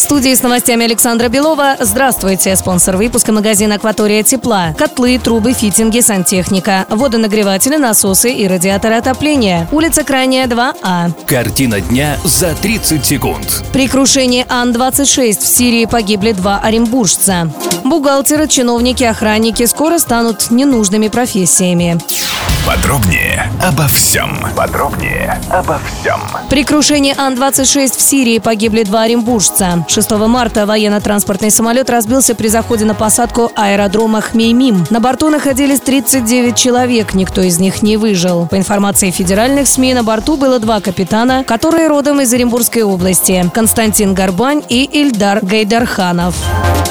В студии с новостями Александра Белова. Здравствуйте. Спонсор выпуска магазин «Акватория тепла». Котлы, трубы, фитинги, сантехника. Водонагреватели, насосы и радиаторы отопления. Улица Крайняя, 2А. Картина дня за 30 секунд. При крушении Ан-26 в Сирии погибли два оренбуржца. Бухгалтеры, чиновники, охранники скоро станут ненужными профессиями. Подробнее обо всем. Подробнее обо всем. При крушении Ан-26 в Сирии погибли два оренбуржца. 6 марта военно-транспортный самолет разбился при заходе на посадку аэродрома Хмеймим. На борту находились 39 человек, никто из них не выжил. По информации федеральных СМИ, на борту было два капитана, которые родом из Оренбургской области – Константин Горбань и Ильдар Гайдарханов.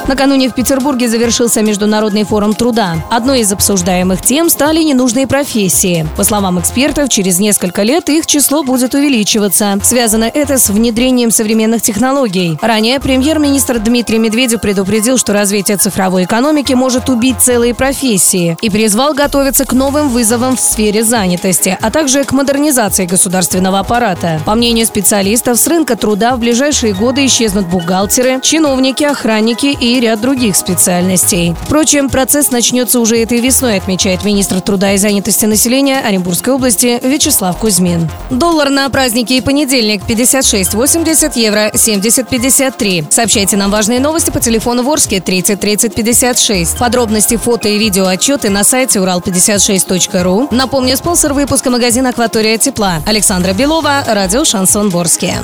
Накануне в Петербурге завершился Международный форум труда. Одной из обсуждаемых тем стали ненужные профессии. По словам экспертов, через несколько лет их число будет увеличиваться. Связано это с внедрением современных технологий. Ранее премьер-министр Дмитрий Медведев предупредил, что развитие цифровой экономики может убить целые профессии и призвал готовиться к новым вызовам в сфере занятости, а также к модернизации государственного аппарата. По мнению специалистов, с рынка труда в ближайшие годы исчезнут бухгалтеры, чиновники, охранники и ряд других специальностей. Впрочем, процесс начнется уже этой весной, отмечает министр труда и занятости населения Оренбургской области Вячеслав Кузьмин. Доллар на праздники и понедельник 56,80 евро 70,53. Сообщайте нам важные новости по телефону Ворске 30 30 56. Подробности, фото и видео отчеты на сайте урал56.ру. Напомню, спонсор выпуска магазин «Акватория тепла» Александра Белова, радио «Шансон Ворске».